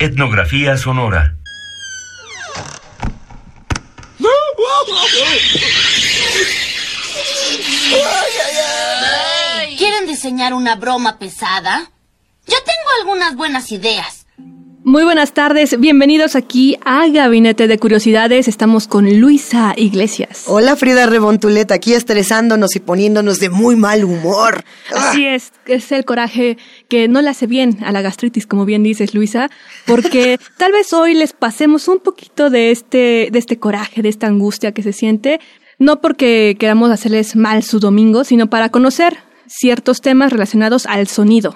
Etnografía sonora. ¿Quieren diseñar una broma pesada? Yo tengo algunas buenas ideas. Muy buenas tardes, bienvenidos aquí a Gabinete de Curiosidades. Estamos con Luisa Iglesias. Hola Frida Rebontulet, aquí estresándonos y poniéndonos de muy mal humor. Así es, es el coraje que no le hace bien a la gastritis, como bien dices, Luisa, porque tal vez hoy les pasemos un poquito de este, de este coraje, de esta angustia que se siente, no porque queramos hacerles mal su domingo, sino para conocer ciertos temas relacionados al sonido.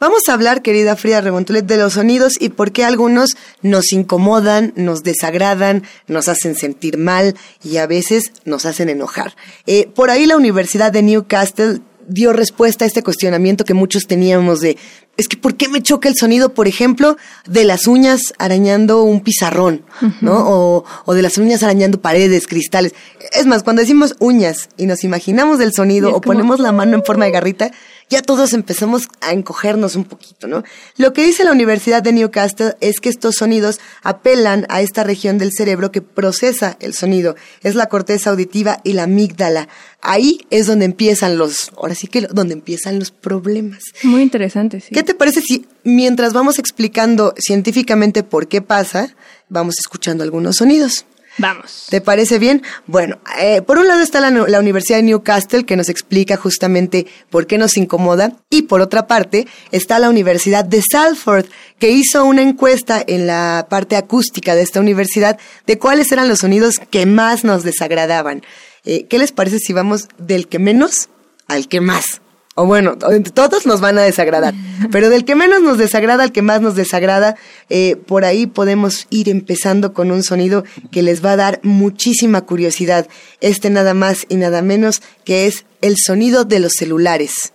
Vamos a hablar, querida Frida Rebontulet, de los sonidos y por qué algunos nos incomodan, nos desagradan, nos hacen sentir mal y a veces nos hacen enojar. Eh, por ahí la Universidad de Newcastle dio respuesta a este cuestionamiento que muchos teníamos de, es que ¿por qué me choca el sonido, por ejemplo, de las uñas arañando un pizarrón, ¿no? O, o de las uñas arañando paredes, cristales. Es más, cuando decimos uñas y nos imaginamos el sonido o como- ponemos la mano en forma de garrita, ya todos empezamos a encogernos un poquito, ¿no? Lo que dice la Universidad de Newcastle es que estos sonidos apelan a esta región del cerebro que procesa el sonido. Es la corteza auditiva y la amígdala. Ahí es donde empiezan los, ahora sí que donde empiezan los problemas. Muy interesante, sí. ¿Qué te parece si mientras vamos explicando científicamente por qué pasa, vamos escuchando algunos sonidos? Vamos. ¿Te parece bien? Bueno, eh, por un lado está la, la Universidad de Newcastle que nos explica justamente por qué nos incomoda y por otra parte está la Universidad de Salford que hizo una encuesta en la parte acústica de esta universidad de cuáles eran los sonidos que más nos desagradaban. Eh, ¿Qué les parece si vamos del que menos al que más? O bueno, todos nos van a desagradar, pero del que menos nos desagrada al que más nos desagrada, eh, por ahí podemos ir empezando con un sonido que les va a dar muchísima curiosidad. Este nada más y nada menos que es el sonido de los celulares.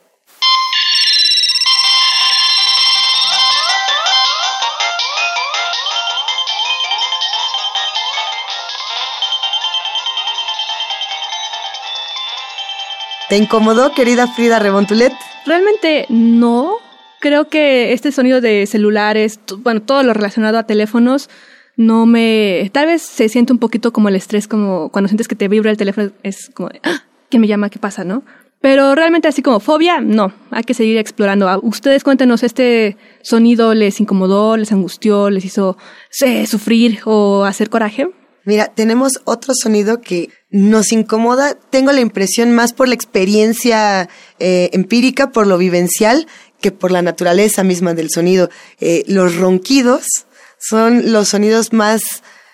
¿Te incomodó, querida Frida Rebontulet? Realmente no. Creo que este sonido de celulares, bueno, todo lo relacionado a teléfonos, no me... Tal vez se siente un poquito como el estrés, como cuando sientes que te vibra el teléfono, es como de, "Ah, ¿quién me llama? ¿Qué pasa? ¿No? Pero realmente así como fobia, no. Hay que seguir explorando. Ah, Ustedes cuéntenos, ¿este sonido les incomodó, les angustió, les hizo sé, sufrir o hacer coraje? Mira, tenemos otro sonido que nos incomoda, tengo la impresión más por la experiencia eh, empírica, por lo vivencial, que por la naturaleza misma del sonido. Eh, los ronquidos son los sonidos más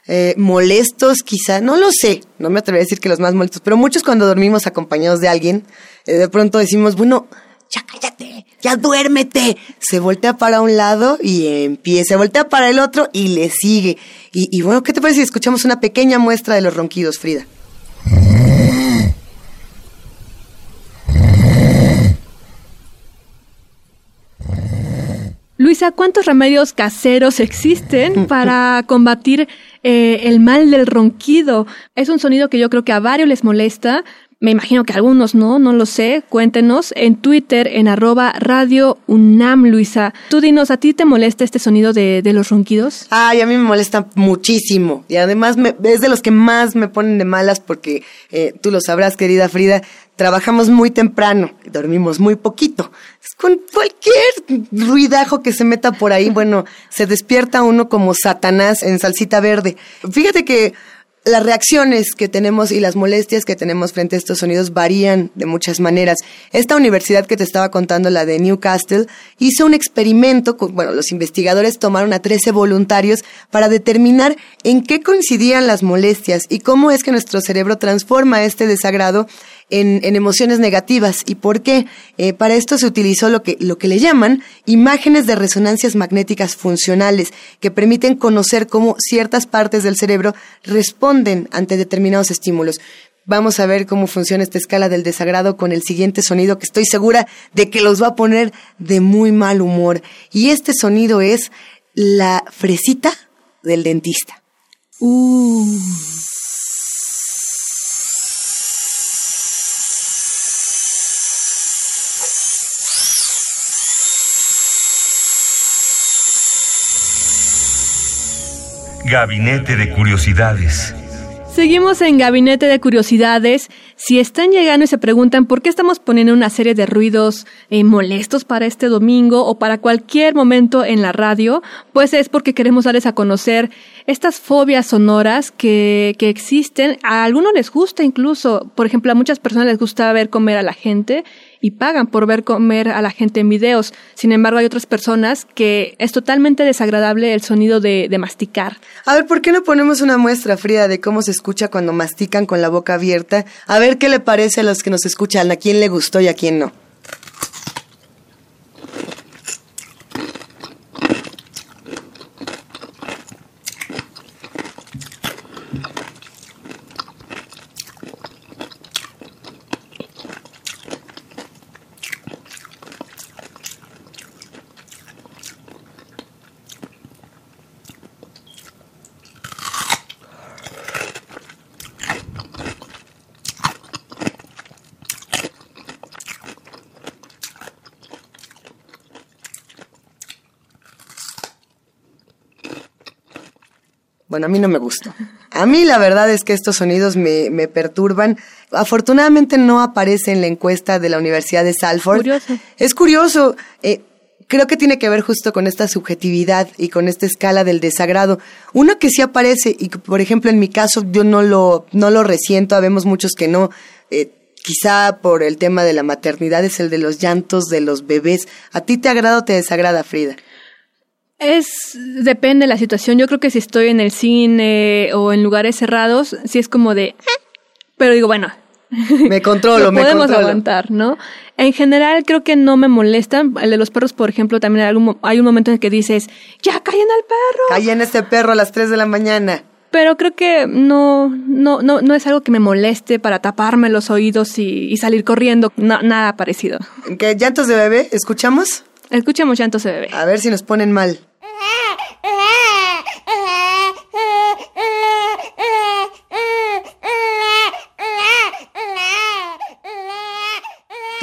eh, molestos, quizá, no lo sé, no me atrevo a decir que los más molestos, pero muchos cuando dormimos acompañados de alguien, de pronto decimos, bueno, ya cállate, ya duérmete. Se voltea para un lado y empieza, se voltea para el otro y le sigue. Y, y bueno, ¿qué te parece si escuchamos una pequeña muestra de los ronquidos, Frida? Luisa, ¿cuántos remedios caseros existen para combatir eh, el mal del ronquido? Es un sonido que yo creo que a varios les molesta. Me imagino que algunos no, no lo sé. Cuéntenos en Twitter, en arroba radio UNAM, Luisa. Tú dinos, ¿a ti te molesta este sonido de, los ronquidos? Ay, a mí me molesta muchísimo. Y además me- es de los que más me ponen de malas porque eh, tú lo sabrás, querida Frida, trabajamos muy temprano, y dormimos muy poquito. Con cualquier ruidajo que se meta por ahí, bueno, se despierta uno como Satanás en salsita verde. Fíjate que las reacciones que tenemos y las molestias que tenemos frente a estos sonidos varían de muchas maneras. Esta universidad que te estaba contando, la de Newcastle, hizo un experimento, con, bueno, los investigadores tomaron a 13 voluntarios para determinar en qué coincidían las molestias y cómo es que nuestro cerebro transforma este desagrado en, emociones negativas. ¿Y por qué? Eh, para esto se utilizó lo que, lo que le llaman imágenes de resonancias magnéticas funcionales, que permiten conocer cómo ciertas partes del cerebro responden ante determinados estímulos. Vamos a ver cómo funciona esta escala del desagrado con el siguiente sonido que estoy segura de que los va a poner de muy mal humor. Y este sonido es la fresita del dentista. Uh. Gabinete de Curiosidades. Seguimos en Gabinete de Curiosidades. Si están llegando y se preguntan por qué estamos poniendo una serie de ruidos eh, molestos para este domingo o para cualquier momento en la radio, pues es porque queremos darles a conocer estas fobias sonoras que, que existen. A algunos les gusta incluso, por ejemplo, a muchas personas les gusta ver comer a la gente y pagan por ver comer a la gente en videos. Sin embargo, hay otras personas que es totalmente desagradable el sonido de, de masticar. A ver, ¿por qué no ponemos una muestra, Frida, de cómo se escucha cuando mastican con la boca abierta? A ver qué le parece a los que nos escuchan, a quién le gustó y a quién no. Bueno, a mí no me gustó. A mí la verdad es que estos sonidos me, me perturban. Afortunadamente no aparece en la encuesta de la Universidad de Salford. Curioso. Es curioso. eh, creo que tiene que ver justo con esta subjetividad y con esta escala del desagrado. Uno que sí aparece y que, por ejemplo, en mi caso yo no lo, no lo resiento, habemos muchos que no. eh, quizá por el tema de la maternidad es el de los llantos de los bebés. ¿A ti te agrada o te desagrada, Frida? Es, depende de la situación. Yo creo que si estoy en el cine o en lugares cerrados, sí es como de, "Eh", pero digo, bueno, Me controlo, lo me podemos controlo. aguantar, ¿no? En general creo que no me molestan. El de los perros, por ejemplo, también hay, algún hay un momento en el que dices, ya callen al perro. Callen este perro a las 3 de la mañana. Pero creo que no, no, no, no es algo que me moleste para taparme los oídos y, y salir corriendo. No, nada parecido. ¿Qué llantos de bebé? ¿Escuchamos? Escuchemos llantos de bebé. A ver si nos ponen mal.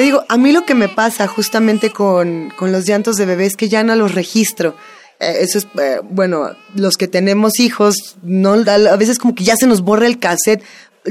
Digo, a mí lo que me pasa justamente con, con los llantos de bebé es que ya no los registro. Eh, eso es, eh, bueno, los que tenemos hijos, no, a veces como que ya se nos borra el cassette,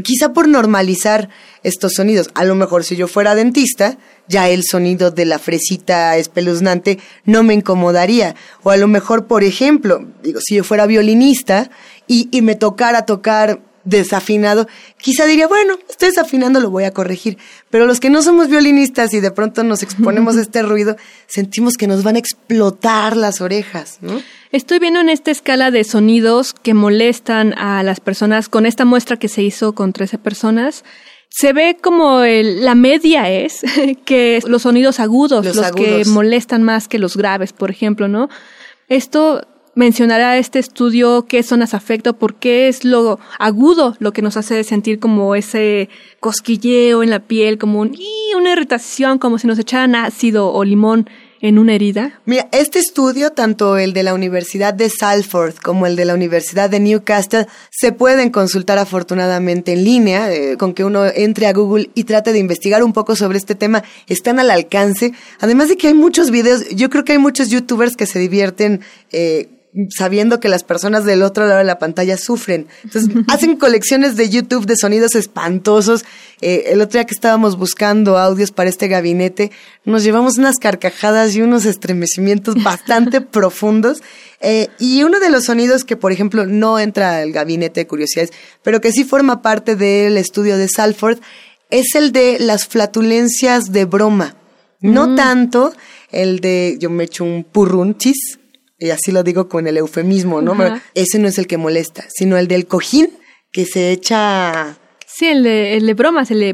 quizá por normalizar estos sonidos. A lo mejor si yo fuera dentista, ya el sonido de la fresita espeluznante no me incomodaría. O a lo mejor, por ejemplo, digo, si yo fuera violinista y, y me tocara tocar desafinado, quizá diría, bueno, estoy desafinando, lo voy a corregir. Pero los que no somos violinistas y de pronto nos exponemos a este ruido, sentimos que nos van a explotar las orejas, ¿no? Estoy viendo en esta escala de sonidos que molestan a las personas con esta muestra que se hizo con 13 personas. Se ve como el- la media es que los sonidos agudos, Los los, que molestan más que los graves, por ejemplo, ¿no? Esto mencionará este estudio qué zonas afecta, por qué es lo agudo lo que nos hace sentir como ese cosquilleo en la piel, como un, ¡ii! una irritación, como si nos echaran ácido o limón en una herida. Mira, este estudio, tanto el de la Universidad de Salford como el de la Universidad de Newcastle, se pueden consultar afortunadamente en línea, eh, con que uno entre a Google y trate de investigar un poco sobre este tema, están al alcance. Además de que hay muchos videos, yo creo que hay muchos youtubers que se divierten eh, sabiendo que las personas del otro lado de la pantalla sufren. Entonces, hacen colecciones de YouTube de sonidos espantosos. Eh, el otro día que estábamos buscando audios para este gabinete, nos llevamos unas carcajadas y unos estremecimientos bastante profundos. Eh, y uno de los sonidos que, por ejemplo, no entra al gabinete de curiosidades, pero que sí forma parte del estudio de Salford, es el de las flatulencias de broma. No tanto el de yo me echo un purrunchis, y así lo digo con el eufemismo, ¿no? Ese no es el que molesta, sino el del cojín que se echa Sí, el de, el de bromas, el de...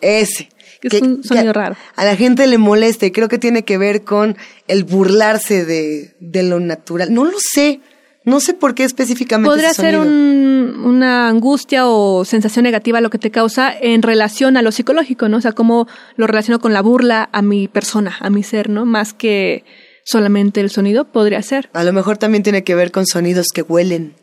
Ese. Que es un sonido raro. A la gente le molesta y creo que tiene que ver con el burlarse de, de lo natural. No lo sé. No sé por qué específicamente. Podría ese ser un- una angustia o sensación negativa lo que te causa en relación a lo psicológico, ¿no? O sea, cómo lo relaciono con la burla a mi persona, a mi ser, ¿no? Más que solamente el sonido, podría ser. A lo mejor también tiene que ver con sonidos que huelen,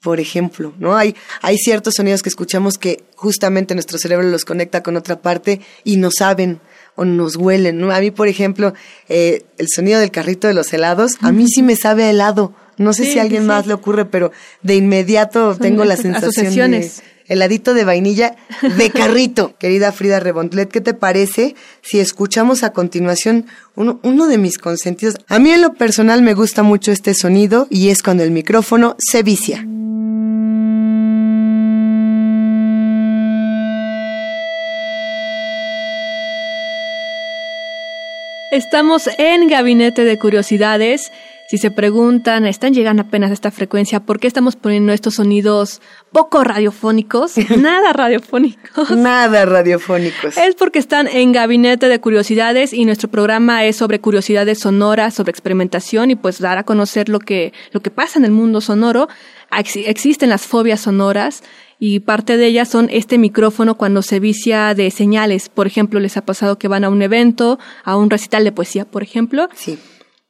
por ejemplo, ¿no? Hay, hay ciertos sonidos que escuchamos que justamente nuestro cerebro los conecta con otra parte y no saben o nos huelen, ¿no? A mí, por ejemplo, eh, el sonido del carrito de los helados, a mí sí me sabe a helado. No sé Sí, si a alguien sí, sí. más le ocurre, pero de inmediato Son tengo la sensación de heladito de vainilla de carrito. Querida Frida Rebontulet, ¿qué te parece si escuchamos a continuación uno, uno de mis consentidos? A mí en lo personal me gusta mucho este sonido y es cuando el micrófono se vicia. Estamos en Gabinete de Curiosidades. Si se preguntan, están llegando apenas a esta frecuencia, ¿por qué estamos poniendo estos sonidos poco radiofónicos? Nada radiofónicos. Nada radiofónicos. Es porque están en Gabinete de Curiosidades y nuestro programa es sobre curiosidades sonoras, sobre experimentación y pues dar a conocer lo que, lo que pasa en el mundo sonoro. Ex- existen las fobias sonoras y parte de ellas son este micrófono cuando se vicia de señales. Por ejemplo, les ha pasado que van a un evento, a un recital de poesía, por ejemplo. Sí.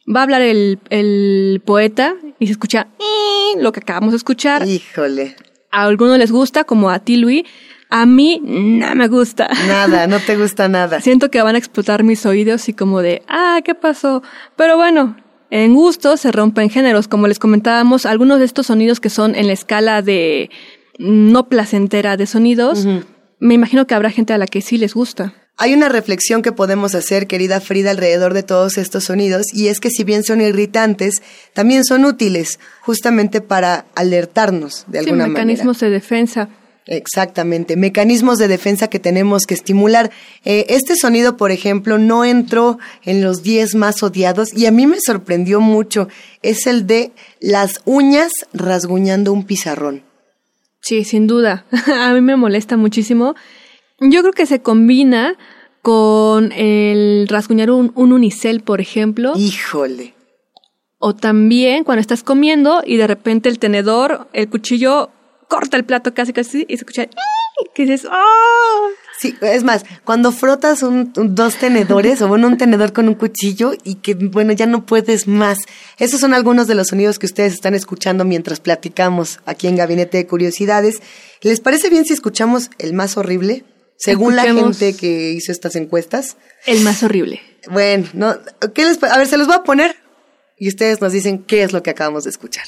Va a hablar el, el poeta y se escucha "Eh", lo que acabamos de escuchar. Híjole. A algunos les gusta, como a ti, Luis. A mí no me gusta. Nada, no te gusta nada. Siento que van a explotar mis oídos y como de, ah, ¿qué pasó? Pero bueno, en gusto se rompen géneros. Como les comentábamos, algunos de estos sonidos que son en la escala de no placentera de sonidos, me imagino que habrá gente a la que sí les gusta. Hay una reflexión que podemos hacer, querida Frida, alrededor de todos estos sonidos, y es que si bien son irritantes, también son útiles, justamente para alertarnos de Sí, alguna mecanismos de defensa. Exactamente, mecanismos de defensa que tenemos que estimular. Eh, este sonido, por ejemplo, no entró en los 10 más odiados y a mí me sorprendió mucho. Es el de las uñas rasguñando un pizarrón. Sí, sin duda. a mí me molesta muchísimo. Yo creo que se combina con el rasguñar un, un unicel, por ejemplo. Híjole. O también cuando estás comiendo y de repente el tenedor, el cuchillo corta el plato casi casi y se escucha que dices, ¡oh! Sí, es más, cuando frotas un, un- dos tenedores o bueno, un tenedor con un cuchillo y que, bueno, ya no puedes más. Esos son algunos de los sonidos que ustedes están escuchando mientras platicamos aquí en Gabinete de Curiosidades. ¿Les parece bien si escuchamos el más horrible? Según la gente que hizo estas encuestas. El más horrible. Bueno, no, ¿qué les, a ver, se los voy a poner y ustedes nos dicen qué es lo que acabamos de escuchar.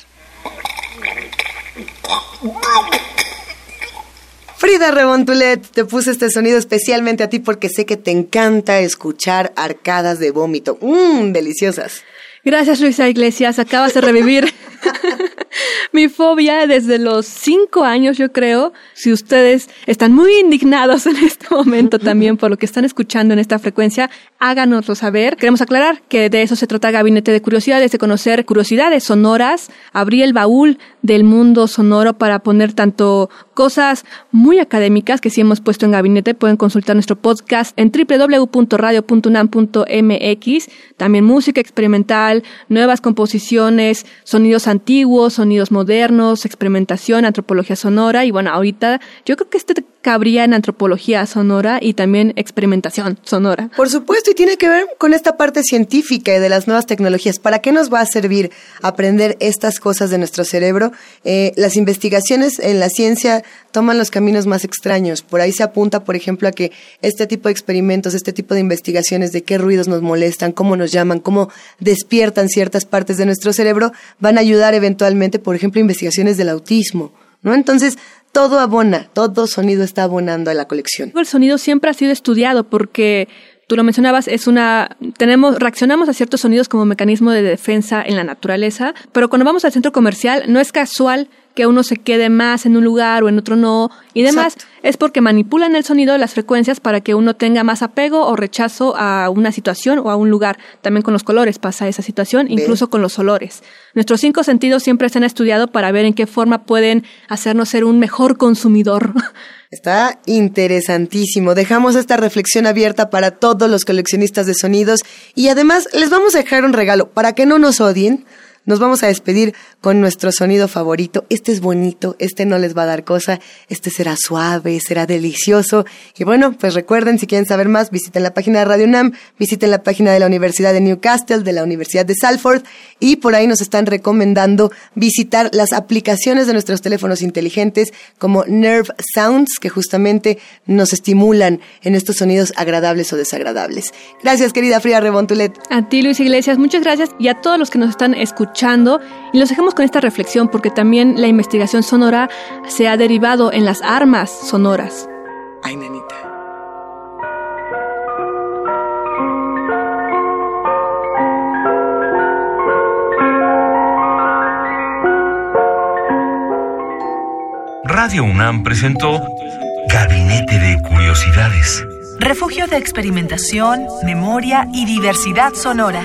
Frida Rebontulet, te puse este sonido especialmente a ti porque sé que te encanta escuchar arcadas de vómito. Mmm, deliciosas. Gracias, Luisa Iglesias. Acabas de revivir mi fobia desde los cinco años, yo creo. Si ustedes están muy indignados en este momento también por lo que están escuchando en esta frecuencia, háganoslo saber. Queremos aclarar que de eso se trata Gabinete de Curiosidades, de conocer curiosidades sonoras, abrir el baúl del mundo sonoro para poner tanto cosas muy académicas que sí hemos puesto en Gabinete. Pueden consultar nuestro podcast en www.radio.unam.mx. También música experimental, nuevas composiciones, sonidos antiguos, sonidos modernos, experimentación, antropología sonora. Y bueno, ahorita yo creo que este cabría en antropología sonora y también experimentación sonora. Por supuesto, y tiene que ver con esta parte científica y de las nuevas tecnologías. ¿Para qué nos va a servir aprender estas cosas de nuestro cerebro? Eh, las investigaciones en la ciencia toman los caminos más extraños. Por ahí se apunta, por ejemplo, a que este tipo de experimentos, este tipo de investigaciones de qué ruidos nos molestan, cómo nos llaman, cómo despiertan ciertas partes de nuestro cerebro, van a ayudar eventualmente, por ejemplo, investigaciones del autismo. ¿No? Entonces, todo abona, todo sonido está abonando a la colección. El sonido siempre ha sido estudiado porque tú lo mencionabas, es una tenemos reaccionamos a ciertos sonidos como mecanismo de defensa en la naturaleza, pero cuando vamos al centro comercial no es casual que uno se quede más en un lugar o en otro no y demás, es porque manipulan el sonido de las frecuencias para que uno tenga más apego o rechazo a una situación o a un lugar. También con los colores pasa esa situación, incluso con los olores. Nuestros cinco sentidos siempre se han estudiado para ver en qué forma pueden hacernos ser un mejor consumidor. Está interesantísimo. Dejamos esta reflexión abierta para todos los coleccionistas de sonidos y además les vamos a dejar un regalo para que no nos odien. Nos vamos a despedir con nuestro sonido favorito. Este es bonito, este no les va a dar cosa, este será suave, será delicioso. Y bueno, pues recuerden, si quieren saber más, visiten la página de Radio UNAM, visiten la página de la Universidad de Newcastle, de la Universidad de Salford, y por ahí nos están recomendando visitar las aplicaciones de nuestros teléfonos inteligentes como Nerve Sounds, que justamente nos estimulan en estos sonidos agradables o desagradables. Gracias, querida Frida Rebontulet. A ti, Luis Iglesias, muchas gracias y a todos los que nos están escuchando. Y los dejamos con esta reflexión porque también la investigación sonora se ha derivado en las armas sonoras. Ay, nanita. Radio UNAM presentó Gabinete de Curiosidades. Refugio de experimentación, memoria y diversidad sonora.